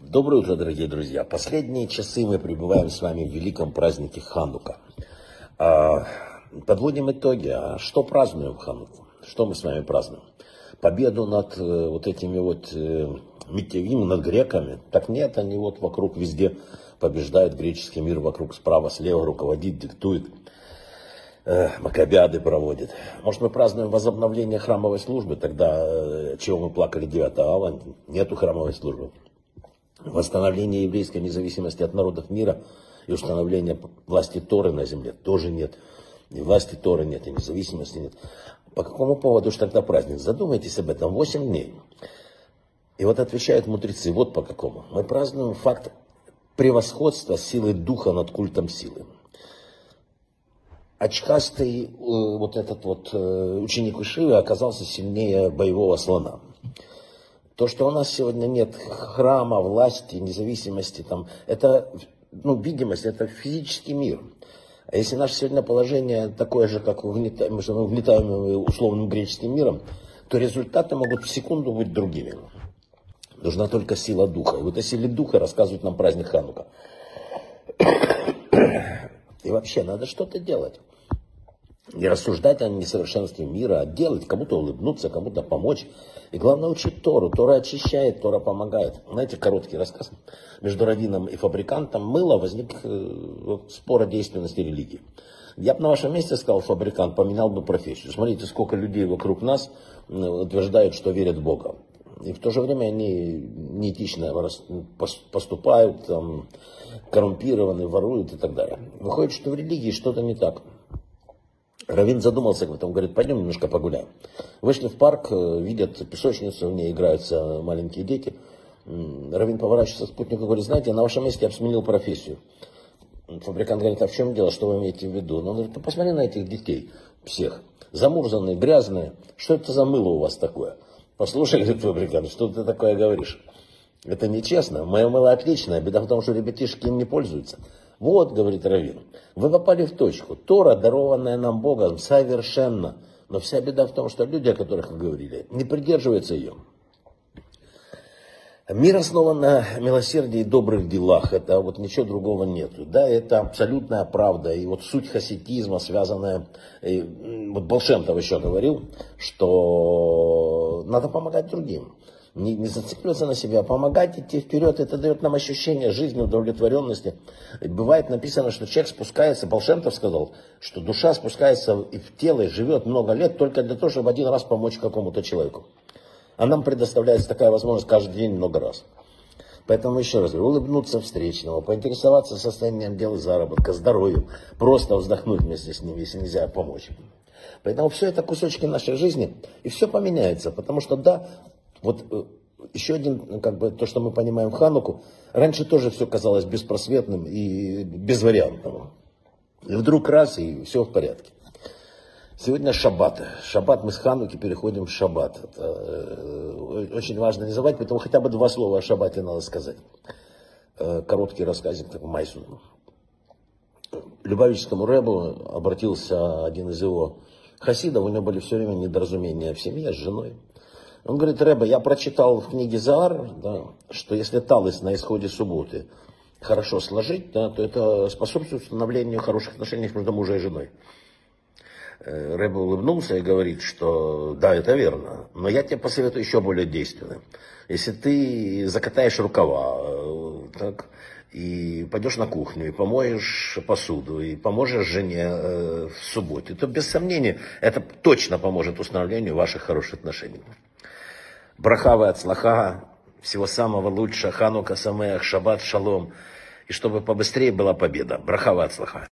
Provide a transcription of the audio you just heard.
Доброе утро, дорогие друзья. Последние часы мы пребываем с вами в великом празднике Ханука. А, подводим итоги. А что празднуем Хануку? Что мы с вами празднуем? Победу над э, вот этими вот э, митевим, над греками? Так нет, они вот вокруг везде побеждают греческий мир, вокруг справа, слева руководит, диктует. Макабиады проводит. Может, мы празднуем возобновление храмовой службы, тогда э, чего мы плакали 9 ава, нету храмовой службы восстановления еврейской независимости от народов мира и установления власти Торы на земле тоже нет. И власти Торы нет, и независимости нет. По какому поводу же тогда праздник? Задумайтесь об этом. 8 дней. И вот отвечают мудрецы, вот по какому. Мы празднуем факт превосходства силы духа над культом силы. Очкастый э, вот этот вот э, ученик Ишивы оказался сильнее боевого слона. То, что у нас сегодня нет храма, власти, независимости, там, это ну, видимость, это физический мир. А если наше сегодня положение такое же, как угнетаем, что мы угнетаем условным греческим миром, то результаты могут в секунду быть другими. Нужна только сила духа. И вот о силе духа рассказывает нам праздник Ханука. И вообще надо что-то делать не рассуждать о несовершенстве мира, а делать, кому-то улыбнуться, кому-то помочь. И главное учить Тору. Тора очищает, Тора помогает. Знаете, короткий рассказ. Между раввином и фабрикантом мыло возник э, спор о действенности религии. Я бы на вашем месте сказал, фабрикант, поменял бы профессию. Смотрите, сколько людей вокруг нас утверждают, что верят в Бога. И в то же время они неэтично поступают, там, коррумпированы, воруют и так далее. Выходит, что в религии что-то не так. Равин задумался об этом, говорит, пойдем немножко погуляем. Вышли в парк, э, видят песочницу, в ней играются маленькие дети. Равин поворачивается спутнику и говорит, знаете, на вашем месте я бы сменил профессию. Фабрикант говорит, а в чем дело, что вы имеете в виду? Ну, он говорит, ну посмотри на этих детей всех. Замурзанные, грязные. Что это за мыло у вас такое? Послушай, говорит фабрикант, что ты такое говоришь? Это нечестно. Мое мыло отличное. Беда в том, что ребятишки им не пользуются. Вот, говорит Равин, вы попали в точку. Тора, дарованная нам Богом, совершенно. Но вся беда в том, что люди, о которых вы говорили, не придерживаются ее. Мир основан на милосердии и добрых делах. Это вот ничего другого нету. Да, это абсолютная правда. И вот суть хасидизма, связанная... И, вот Болшемтов еще говорил, что надо помогать другим не, не зацикливаться на себя, а помогать идти вперед, это дает нам ощущение жизни, удовлетворенности. Бывает написано, что человек спускается, Болшемтов сказал, что душа спускается в тело и живет много лет только для того, чтобы один раз помочь какому-то человеку. А нам предоставляется такая возможность каждый день много раз. Поэтому еще раз говорю, улыбнуться встречному, поинтересоваться состоянием дел и заработка, здоровьем, просто вздохнуть вместе с ним, если нельзя помочь. Поэтому все это кусочки нашей жизни, и все поменяется. Потому что да, вот э, еще один, как бы, то, что мы понимаем Хануку, раньше тоже все казалось беспросветным и безвариантным. И вдруг раз, и все в порядке. Сегодня шаббат. Шаббат мы с Хануки переходим в шаббат. Это э, очень важно не забывать, поэтому хотя бы два слова о шаббате надо сказать. Э, короткий рассказик такой Майсу. Любавическому Рэбу обратился один из его хасидов, у него были все время недоразумения в семье с женой. Он говорит, Рэба, я прочитал в книге Заар, да, что если талис на исходе субботы хорошо сложить, да, то это способствует установлению хороших отношений между мужем и женой. Э, Рэба улыбнулся и говорит, что да, это верно, но я тебе посоветую еще более действенным. Если ты закатаешь рукава, э, так, и пойдешь на кухню, и помоешь посуду, и поможешь жене э, в субботе, то без сомнения это точно поможет установлению ваших хороших отношений. Брахава от слаха, всего самого лучшего, Ханука Самеах, Шаббат Шалом, и чтобы побыстрее была победа. Брахава от слаха.